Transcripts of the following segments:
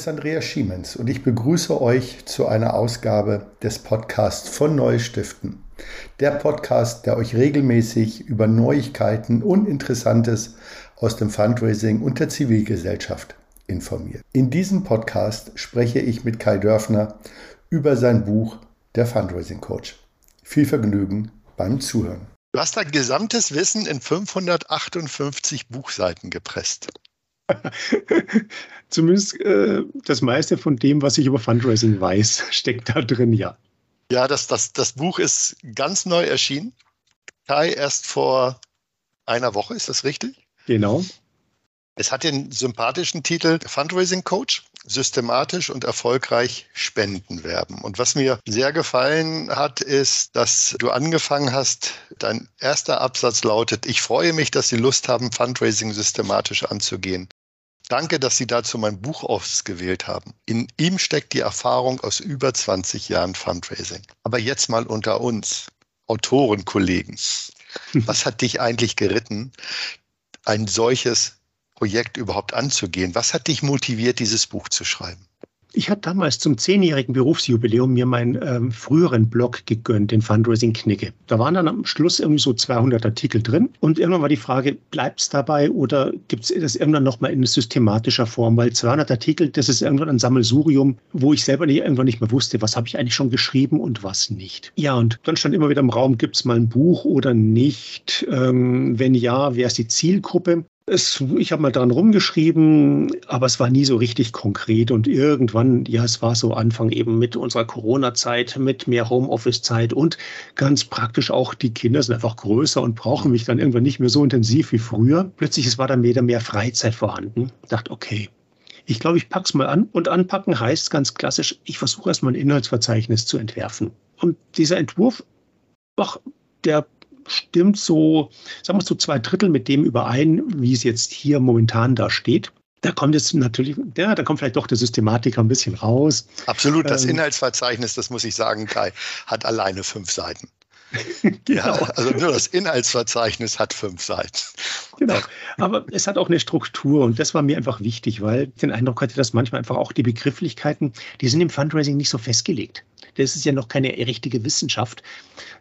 Ist Andreas Schiemens und ich begrüße euch zu einer Ausgabe des Podcasts von Neustiften. Der Podcast, der euch regelmäßig über Neuigkeiten und Interessantes aus dem Fundraising und der Zivilgesellschaft informiert. In diesem Podcast spreche ich mit Kai Dörfner über sein Buch Der Fundraising Coach. Viel Vergnügen beim Zuhören. Du hast dein gesamtes Wissen in 558 Buchseiten gepresst. Zumindest äh, das meiste von dem, was ich über Fundraising weiß, steckt da drin, ja. Ja, das, das, das Buch ist ganz neu erschienen. Kai, erst vor einer Woche, ist das richtig? Genau. Es hat den sympathischen Titel Fundraising Coach, systematisch und erfolgreich Spenden werben. Und was mir sehr gefallen hat, ist, dass du angefangen hast, dein erster Absatz lautet, ich freue mich, dass Sie Lust haben, Fundraising systematisch anzugehen. Danke, dass Sie dazu mein Buch ausgewählt haben. In ihm steckt die Erfahrung aus über 20 Jahren Fundraising. Aber jetzt mal unter uns, Autorenkollegen. Was hat dich eigentlich geritten, ein solches Projekt überhaupt anzugehen? Was hat dich motiviert, dieses Buch zu schreiben? Ich hatte damals zum zehnjährigen Berufsjubiläum mir meinen ähm, früheren Blog gegönnt, den Fundraising Knicke. Da waren dann am Schluss irgendwie so 200 Artikel drin. Und irgendwann war die Frage, bleibt es dabei oder gibt es das irgendwann nochmal in systematischer Form? Weil 200 Artikel, das ist irgendwann ein Sammelsurium, wo ich selber nicht, irgendwann nicht mehr wusste, was habe ich eigentlich schon geschrieben und was nicht. Ja, und dann stand immer wieder im Raum, gibt es mal ein Buch oder nicht? Ähm, wenn ja, wer ist die Zielgruppe? Es, ich habe mal dran rumgeschrieben, aber es war nie so richtig konkret. Und irgendwann, ja, es war so Anfang eben mit unserer Corona-Zeit, mit mehr Homeoffice-Zeit und ganz praktisch auch, die Kinder sind einfach größer und brauchen mich dann irgendwann nicht mehr so intensiv wie früher. Plötzlich es war dann wieder mehr Freizeit vorhanden. Ich dachte, okay, ich glaube, ich pack's mal an. Und anpacken heißt ganz klassisch, ich versuche erstmal ein Inhaltsverzeichnis zu entwerfen. Und dieser Entwurf, ach, der stimmt so, sagen wir so zwei Drittel mit dem überein, wie es jetzt hier momentan da steht. Da kommt jetzt natürlich, ja, da kommt vielleicht doch der Systematiker ein bisschen raus. Absolut, das ähm, Inhaltsverzeichnis, das muss ich sagen, Kai, hat alleine fünf Seiten. genau. Ja, also nur das Inhaltsverzeichnis hat fünf Seiten. Genau. Aber es hat auch eine Struktur und das war mir einfach wichtig, weil ich den Eindruck hatte, dass manchmal einfach auch die Begrifflichkeiten, die sind im Fundraising nicht so festgelegt. Das ist ja noch keine richtige Wissenschaft.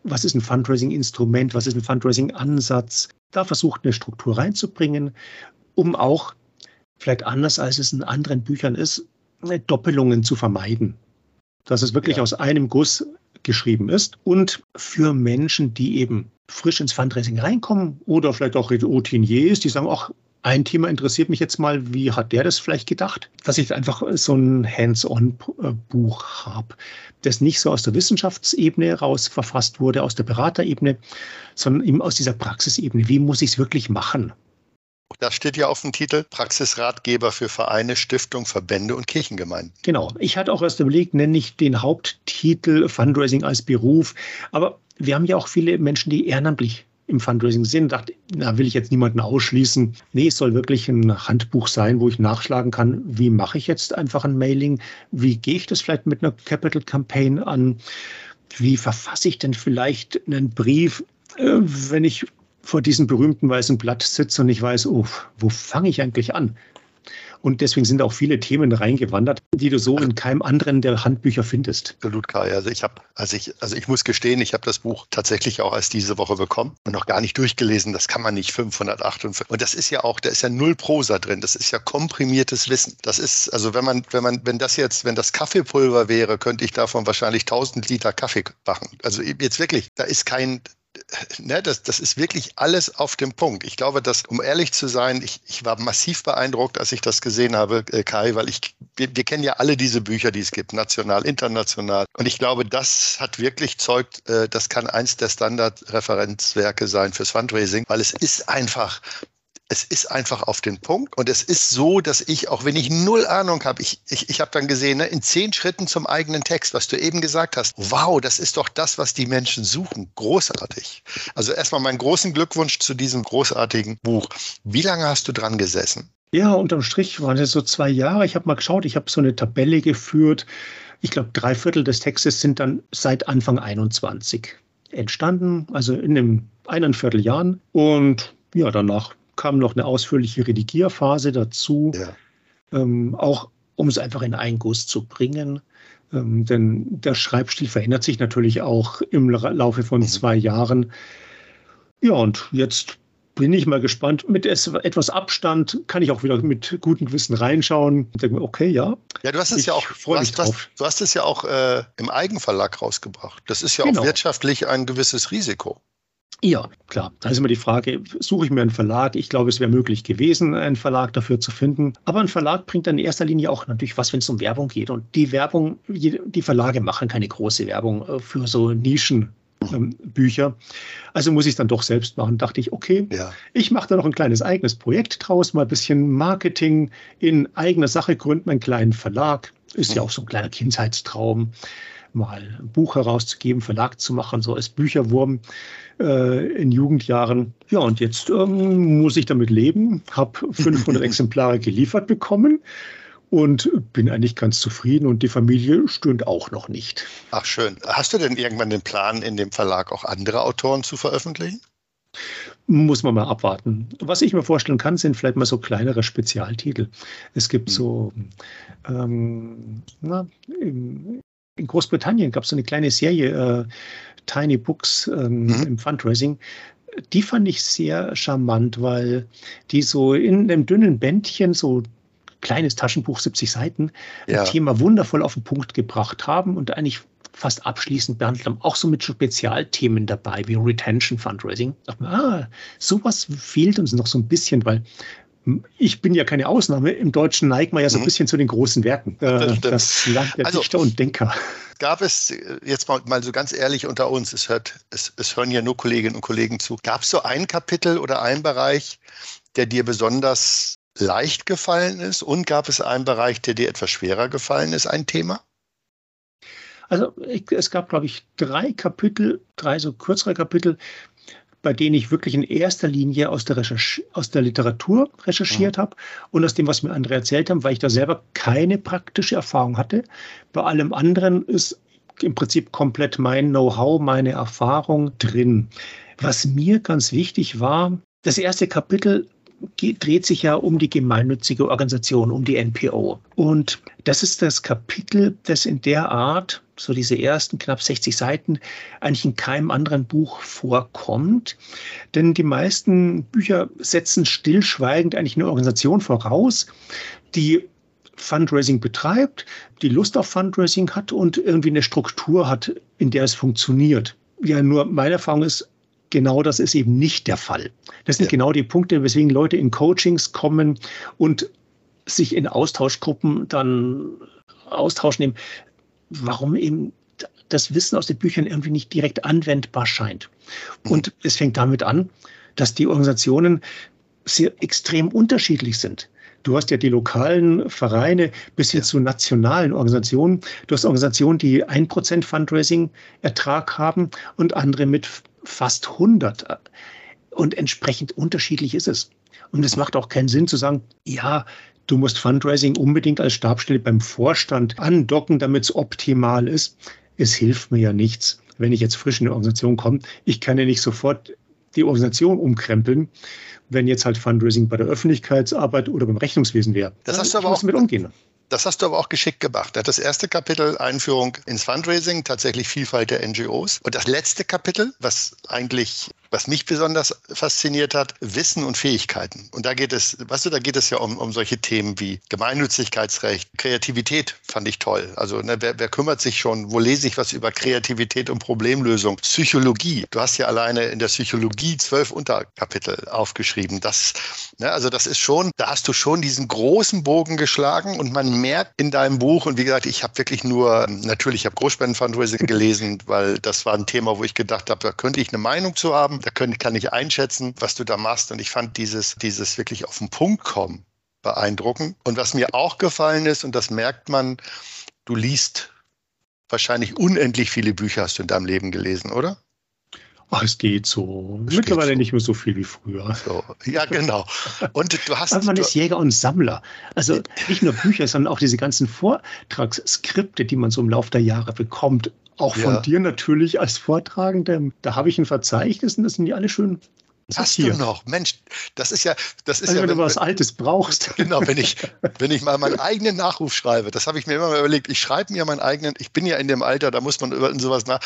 Was ist ein Fundraising-Instrument? Was ist ein Fundraising-Ansatz? Da versucht eine Struktur reinzubringen, um auch, vielleicht anders als es in anderen Büchern ist, Doppelungen zu vermeiden. Dass es wirklich ja. aus einem Guss geschrieben ist und für Menschen, die eben frisch ins Fundraising reinkommen oder vielleicht auch Routiniers, die sagen, ach, ein Thema interessiert mich jetzt mal, wie hat der das vielleicht gedacht, dass ich einfach so ein Hands-on-Buch habe, das nicht so aus der Wissenschaftsebene raus verfasst wurde, aus der Beraterebene, sondern eben aus dieser Praxisebene. Wie muss ich es wirklich machen? Da steht ja auf dem Titel Praxisratgeber für Vereine, Stiftung, Verbände und Kirchengemeinden. Genau. Ich hatte auch erst überlegt, nenne ich den Haupttitel Fundraising als Beruf. Aber wir haben ja auch viele Menschen, die ehrenamtlich im Fundraising sind. Dachte, da will ich jetzt niemanden ausschließen. Nee, es soll wirklich ein Handbuch sein, wo ich nachschlagen kann, wie mache ich jetzt einfach ein Mailing? Wie gehe ich das vielleicht mit einer Capital Campaign an? Wie verfasse ich denn vielleicht einen Brief, äh, wenn ich vor diesem berühmten weißen Blatt sitze und ich weiß, oh, wo fange ich eigentlich an? Und deswegen sind auch viele Themen reingewandert, die du so in keinem anderen der Handbücher findest. Absolut, Kai. Also ich habe, also ich, also ich muss gestehen, ich habe das Buch tatsächlich auch erst diese Woche bekommen und noch gar nicht durchgelesen. Das kann man nicht 558. Und das ist ja auch, da ist ja null Prosa drin. Das ist ja komprimiertes Wissen. Das ist, also wenn man, wenn man, wenn das jetzt, wenn das Kaffeepulver wäre, könnte ich davon wahrscheinlich 1000 Liter Kaffee machen. Also jetzt wirklich, da ist kein, ne, das, das ist wirklich alles auf dem Punkt. Ich glaube, dass, um ehrlich zu sein, ich, ich war massiv beeindruckt, als ich das gesehen habe, äh, Kai, weil ich, wir, wir kennen ja alle diese Bücher, die es gibt, national, international. Und ich glaube, das hat wirklich zeugt, äh, das kann eins der Standardreferenzwerke sein fürs Fundraising, weil es ist einfach es ist einfach auf den Punkt und es ist so, dass ich, auch wenn ich null Ahnung habe, ich, ich, ich habe dann gesehen, ne, in zehn Schritten zum eigenen Text, was du eben gesagt hast, wow, das ist doch das, was die Menschen suchen. Großartig. Also erstmal meinen großen Glückwunsch zu diesem großartigen Buch. Wie lange hast du dran gesessen? Ja, unterm Strich waren es so zwei Jahre. Ich habe mal geschaut, ich habe so eine Tabelle geführt. Ich glaube, drei Viertel des Textes sind dann seit Anfang 21 entstanden, also in einem eineinviertel. Und ja, danach kam noch eine ausführliche Redigierphase dazu. Ja. Ähm, auch um es einfach in einen Guss zu bringen. Ähm, denn der Schreibstil verändert sich natürlich auch im Laufe von mhm. zwei Jahren. Ja, und jetzt bin ich mal gespannt. Mit etwas Abstand kann ich auch wieder mit gutem Gewissen reinschauen und denke mir, okay, ja. Ja, du hast es ja auch, du hast, du hast, es ja auch äh, im Eigenverlag rausgebracht. Das ist ja genau. auch wirtschaftlich ein gewisses Risiko. Ja, klar. Da ist immer die Frage, suche ich mir einen Verlag? Ich glaube, es wäre möglich gewesen, einen Verlag dafür zu finden. Aber ein Verlag bringt dann in erster Linie auch natürlich was, wenn es um Werbung geht. Und die Werbung, die Verlage machen keine große Werbung äh, für so Nischen. Ähm, Bücher. Also muss ich es dann doch selbst machen. Dachte ich, okay, ja. ich mache da noch ein kleines eigenes Projekt draus, mal ein bisschen Marketing in eigener Sache gründen, einen kleinen Verlag. Ist ja auch so ein kleiner Kindheitstraum mal ein Buch herauszugeben, Verlag zu machen, so als Bücherwurm äh, in Jugendjahren. Ja, und jetzt ähm, muss ich damit leben, habe 500 Exemplare geliefert bekommen und bin eigentlich ganz zufrieden und die Familie stöhnt auch noch nicht. Ach schön. Hast du denn irgendwann den Plan, in dem Verlag auch andere Autoren zu veröffentlichen? Muss man mal abwarten. Was ich mir vorstellen kann, sind vielleicht mal so kleinere Spezialtitel. Es gibt hm. so ähm, na, im, in Großbritannien gab es so eine kleine Serie, äh, Tiny Books ähm, mhm. im Fundraising. Die fand ich sehr charmant, weil die so in einem dünnen Bändchen, so kleines Taschenbuch, 70 Seiten, ja. ein Thema wundervoll auf den Punkt gebracht haben und eigentlich fast abschließend behandelt haben. Auch so mit Spezialthemen dabei, wie Retention Fundraising. Ah, sowas fehlt uns noch so ein bisschen, weil ich bin ja keine Ausnahme. Im Deutschen neigt man ja so ein mhm. bisschen zu den großen Werken. Äh, das, das Land der also, Dichter und Denker. Gab es, jetzt mal, mal so ganz ehrlich unter uns, es, hört, es, es hören ja nur Kolleginnen und Kollegen zu, gab es so ein Kapitel oder einen Bereich, der dir besonders leicht gefallen ist und gab es einen Bereich, der dir etwas schwerer gefallen ist, ein Thema? Also es gab, glaube ich, drei Kapitel, drei so kürzere Kapitel, bei denen ich wirklich in erster Linie aus der, Recherche, aus der Literatur recherchiert mhm. habe und aus dem, was mir andere erzählt haben, weil ich da selber keine praktische Erfahrung hatte. Bei allem anderen ist im Prinzip komplett mein Know-how, meine Erfahrung drin. Was mir ganz wichtig war, das erste Kapitel dreht sich ja um die gemeinnützige Organisation, um die NPO. Und das ist das Kapitel, das in der Art, so diese ersten knapp 60 Seiten, eigentlich in keinem anderen Buch vorkommt. Denn die meisten Bücher setzen stillschweigend eigentlich eine Organisation voraus, die Fundraising betreibt, die Lust auf Fundraising hat und irgendwie eine Struktur hat, in der es funktioniert. Ja, nur meine Erfahrung ist, genau das ist eben nicht der Fall. Das sind ja. genau die Punkte, weswegen Leute in Coachings kommen und sich in Austauschgruppen dann Austausch nehmen, warum eben das Wissen aus den Büchern irgendwie nicht direkt anwendbar scheint. Mhm. Und es fängt damit an, dass die Organisationen sehr extrem unterschiedlich sind. Du hast ja die lokalen Vereine bis hin ja. zu nationalen Organisationen. Du hast Organisationen, die ein Prozent Fundraising-Ertrag haben und andere mit fast 100. Und entsprechend unterschiedlich ist es. Und es macht auch keinen Sinn zu sagen, ja, du musst Fundraising unbedingt als Stabstelle beim Vorstand andocken, damit es optimal ist. Es hilft mir ja nichts, wenn ich jetzt frisch in eine Organisation komme. Ich kann ja nicht sofort die Organisation umkrempeln, wenn jetzt halt Fundraising bei der Öffentlichkeitsarbeit oder beim Rechnungswesen wäre. Das hast du aber auch mit umgehen. Das hast du aber auch geschickt gemacht. Das erste Kapitel, Einführung ins Fundraising, tatsächlich Vielfalt der NGOs. Und das letzte Kapitel, was eigentlich was mich besonders fasziniert hat, Wissen und Fähigkeiten. Und da geht es, weißt du, da geht es ja um, um solche Themen wie Gemeinnützigkeitsrecht, Kreativität fand ich toll. Also ne, wer, wer kümmert sich schon, wo lese ich was über Kreativität und Problemlösung? Psychologie. Du hast ja alleine in der Psychologie zwölf Unterkapitel aufgeschrieben. Das, ne, also das ist schon, da hast du schon diesen großen Bogen geschlagen und man merkt in deinem Buch, und wie gesagt, ich habe wirklich nur, natürlich, ich habe Großspenden-Fundraising gelesen, weil das war ein Thema, wo ich gedacht habe, da könnte ich eine Meinung zu haben. Da können, kann ich einschätzen, was du da machst. Und ich fand dieses, dieses wirklich auf den Punkt kommen beeindruckend. Und was mir auch gefallen ist, und das merkt man, du liest wahrscheinlich unendlich viele Bücher hast du in deinem Leben gelesen, oder? Ach, es geht so. Es Mittlerweile so. nicht mehr so viel wie früher. So. Ja, genau. Und du hast. Aber man ist Jäger und Sammler. Also nicht nur Bücher, sondern auch diese ganzen Vortragsskripte, die man so im Laufe der Jahre bekommt. Auch von ja. dir natürlich als Vortragender. Da habe ich ein Verzeichnis und das sind die alle schön Hast du noch? Mensch, das ist ja, das ist also ja. Wenn, wenn du was Altes brauchst. Genau, wenn ich, wenn ich mal meinen eigenen Nachruf schreibe, das habe ich mir immer mal überlegt. Ich schreibe mir meinen eigenen, ich bin ja in dem Alter, da muss man über sowas nach.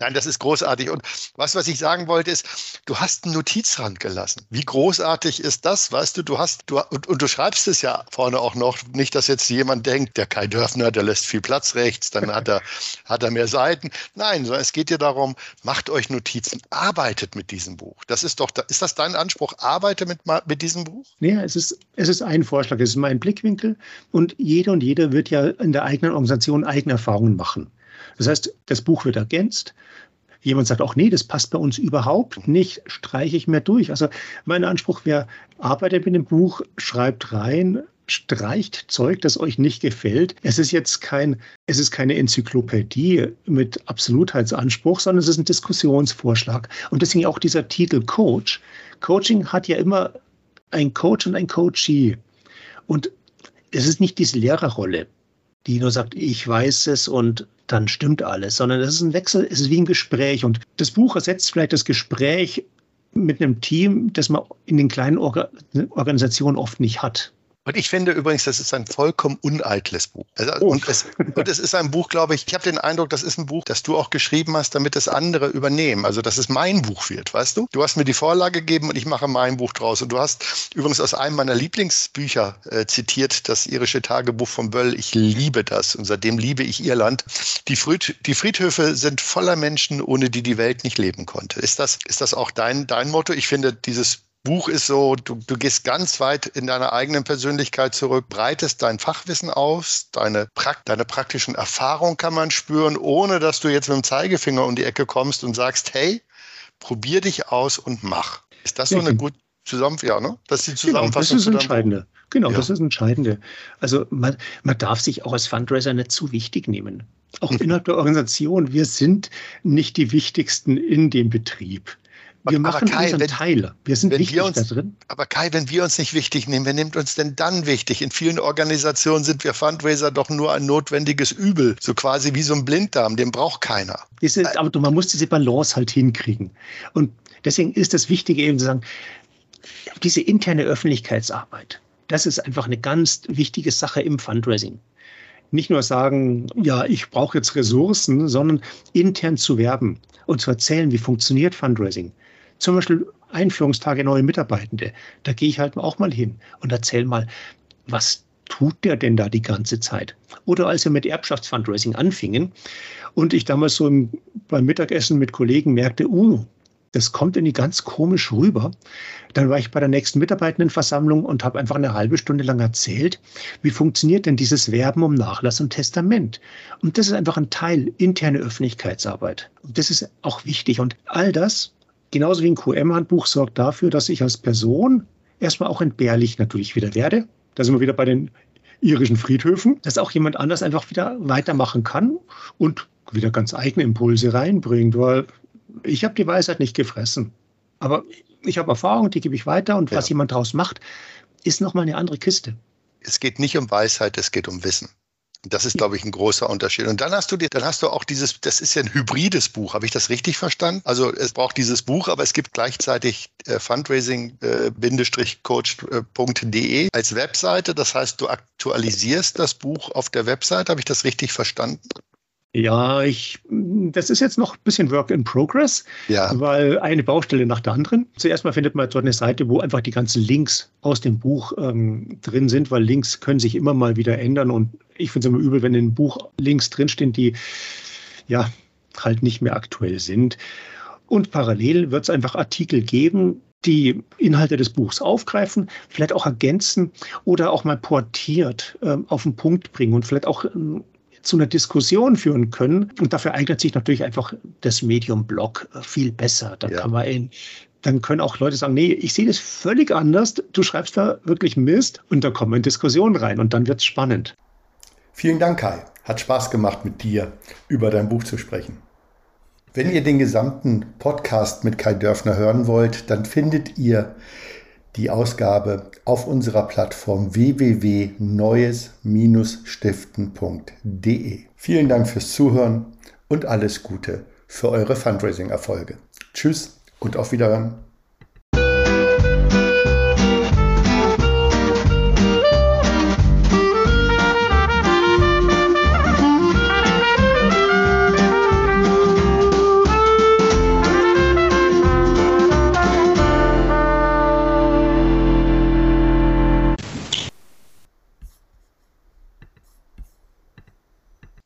Nein, das ist großartig. Und was, was ich sagen wollte, ist, du hast einen Notizrand gelassen. Wie großartig ist das? Weißt du, du hast, du, und, und du schreibst es ja vorne auch noch. Nicht, dass jetzt jemand denkt, der Kai Dörfner, der lässt viel Platz rechts, dann hat er, hat er mehr Seiten. Nein, sondern es geht dir darum, macht euch Notizen, arbeitet mit diesem Buch. Das ist doch, ist das dein Anspruch? Arbeite mit, mit diesem Buch? Ja, es ist, es ist ein Vorschlag, es ist mein Blickwinkel. Und jeder und jeder wird ja in der eigenen Organisation eigene Erfahrungen machen. Das heißt, das Buch wird ergänzt. Jemand sagt auch, nee, das passt bei uns überhaupt nicht, streiche ich mehr durch. Also mein Anspruch wäre, arbeitet mit dem Buch, schreibt rein, streicht Zeug, das euch nicht gefällt. Es ist jetzt kein, es ist keine Enzyklopädie mit Absolutheitsanspruch, sondern es ist ein Diskussionsvorschlag. Und deswegen auch dieser Titel Coach. Coaching hat ja immer ein Coach und ein Coachee. Und es ist nicht diese Lehrerrolle, die nur sagt, ich weiß es und dann stimmt alles, sondern es ist ein Wechsel, es ist wie ein Gespräch. Und das Buch ersetzt vielleicht das Gespräch mit einem Team, das man in den kleinen Orga Organisationen oft nicht hat. Und ich finde übrigens, das ist ein vollkommen uneitles Buch. Also, oh. und, es, und, es, ist ein Buch, glaube ich, ich habe den Eindruck, das ist ein Buch, das du auch geschrieben hast, damit es andere übernehmen. Also, dass es mein Buch wird, weißt du? Du hast mir die Vorlage gegeben und ich mache mein Buch draus. Und du hast übrigens aus einem meiner Lieblingsbücher äh, zitiert, das irische Tagebuch von Böll. Ich liebe das und seitdem liebe ich Irland. Die, Fried, die Friedhöfe sind voller Menschen, ohne die die Welt nicht leben konnte. Ist das, ist das auch dein, dein Motto? Ich finde dieses Buch ist so, du, du gehst ganz weit in deiner eigenen Persönlichkeit zurück, breitest dein Fachwissen aus, deine, deine praktischen Erfahrungen kann man spüren, ohne dass du jetzt mit dem Zeigefinger um die Ecke kommst und sagst, hey, probier dich aus und mach. Ist das so eine gute Zusammenfassung? Ja, ne? Das ist die Zusammenfassung. Genau, das ist das Entscheidende. Genau, ja. das ist das Entscheidende. Also man, man darf sich auch als Fundraiser nicht zu wichtig nehmen. Auch innerhalb der Organisation. Wir sind nicht die Wichtigsten in dem Betrieb. Wir machen Kai, unseren wenn, Teil. Wir sind wichtig wir uns, da drin. Aber Kai, wenn wir uns nicht wichtig nehmen, wer nimmt uns denn dann wichtig? In vielen Organisationen sind wir Fundraiser doch nur ein notwendiges Übel. So quasi wie so ein Blinddarm, den braucht keiner. Diese, äh, aber man muss diese Balance halt hinkriegen. Und deswegen ist das Wichtige eben zu sagen, diese interne Öffentlichkeitsarbeit, das ist einfach eine ganz wichtige Sache im Fundraising nicht nur sagen, ja, ich brauche jetzt Ressourcen, sondern intern zu werben und zu erzählen, wie funktioniert Fundraising. Zum Beispiel Einführungstage neue Mitarbeitende. Da gehe ich halt auch mal hin und erzähle mal, was tut der denn da die ganze Zeit? Oder als wir mit Erbschaftsfundraising anfingen und ich damals so im, beim Mittagessen mit Kollegen merkte, uh, das kommt irgendwie ganz komisch rüber. Dann war ich bei der nächsten Mitarbeitendenversammlung und habe einfach eine halbe Stunde lang erzählt, wie funktioniert denn dieses Werben um Nachlass und Testament. Und das ist einfach ein Teil interne Öffentlichkeitsarbeit. Und das ist auch wichtig. Und all das genauso wie ein QM-Handbuch sorgt dafür, dass ich als Person erstmal auch entbehrlich natürlich wieder werde. Da sind wir wieder bei den irischen Friedhöfen, dass auch jemand anders einfach wieder weitermachen kann und wieder ganz eigene Impulse reinbringt, weil ich habe die Weisheit nicht gefressen. Aber ich habe Erfahrung, die gebe ich weiter und ja. was jemand daraus macht, ist nochmal eine andere Kiste. Es geht nicht um Weisheit, es geht um Wissen. Das ist, glaube ich, ein großer Unterschied. Und dann hast du dir, dann hast du auch dieses, das ist ja ein hybrides Buch. Habe ich das richtig verstanden? Also es braucht dieses Buch, aber es gibt gleichzeitig äh, fundraising-coach.de äh, als Webseite. Das heißt, du aktualisierst das Buch auf der Webseite. Habe ich das richtig verstanden? Ja, ich, das ist jetzt noch ein bisschen Work in Progress, ja. weil eine Baustelle nach der anderen. Zuerst mal findet man dort eine Seite, wo einfach die ganzen Links aus dem Buch ähm, drin sind, weil Links können sich immer mal wieder ändern und ich finde es immer übel, wenn in einem Buch Links drinstehen, die ja halt nicht mehr aktuell sind. Und parallel wird es einfach Artikel geben, die Inhalte des Buchs aufgreifen, vielleicht auch ergänzen oder auch mal portiert äh, auf den Punkt bringen und vielleicht auch ähm, zu einer Diskussion führen können. Und dafür eignet sich natürlich einfach das Medium-Blog äh, viel besser. Da ja. kann man in, dann können auch Leute sagen, nee, ich sehe das völlig anders. Du schreibst da wirklich Mist und da kommen wir in Diskussionen rein und dann wird es spannend. Vielen Dank, Kai. Hat Spaß gemacht, mit dir über dein Buch zu sprechen. Wenn ihr den gesamten Podcast mit Kai Dörfner hören wollt, dann findet ihr die Ausgabe auf unserer Plattform www.neues-stiften.de. Vielen Dank fürs Zuhören und alles Gute für eure Fundraising-Erfolge. Tschüss und auf Wiederhören.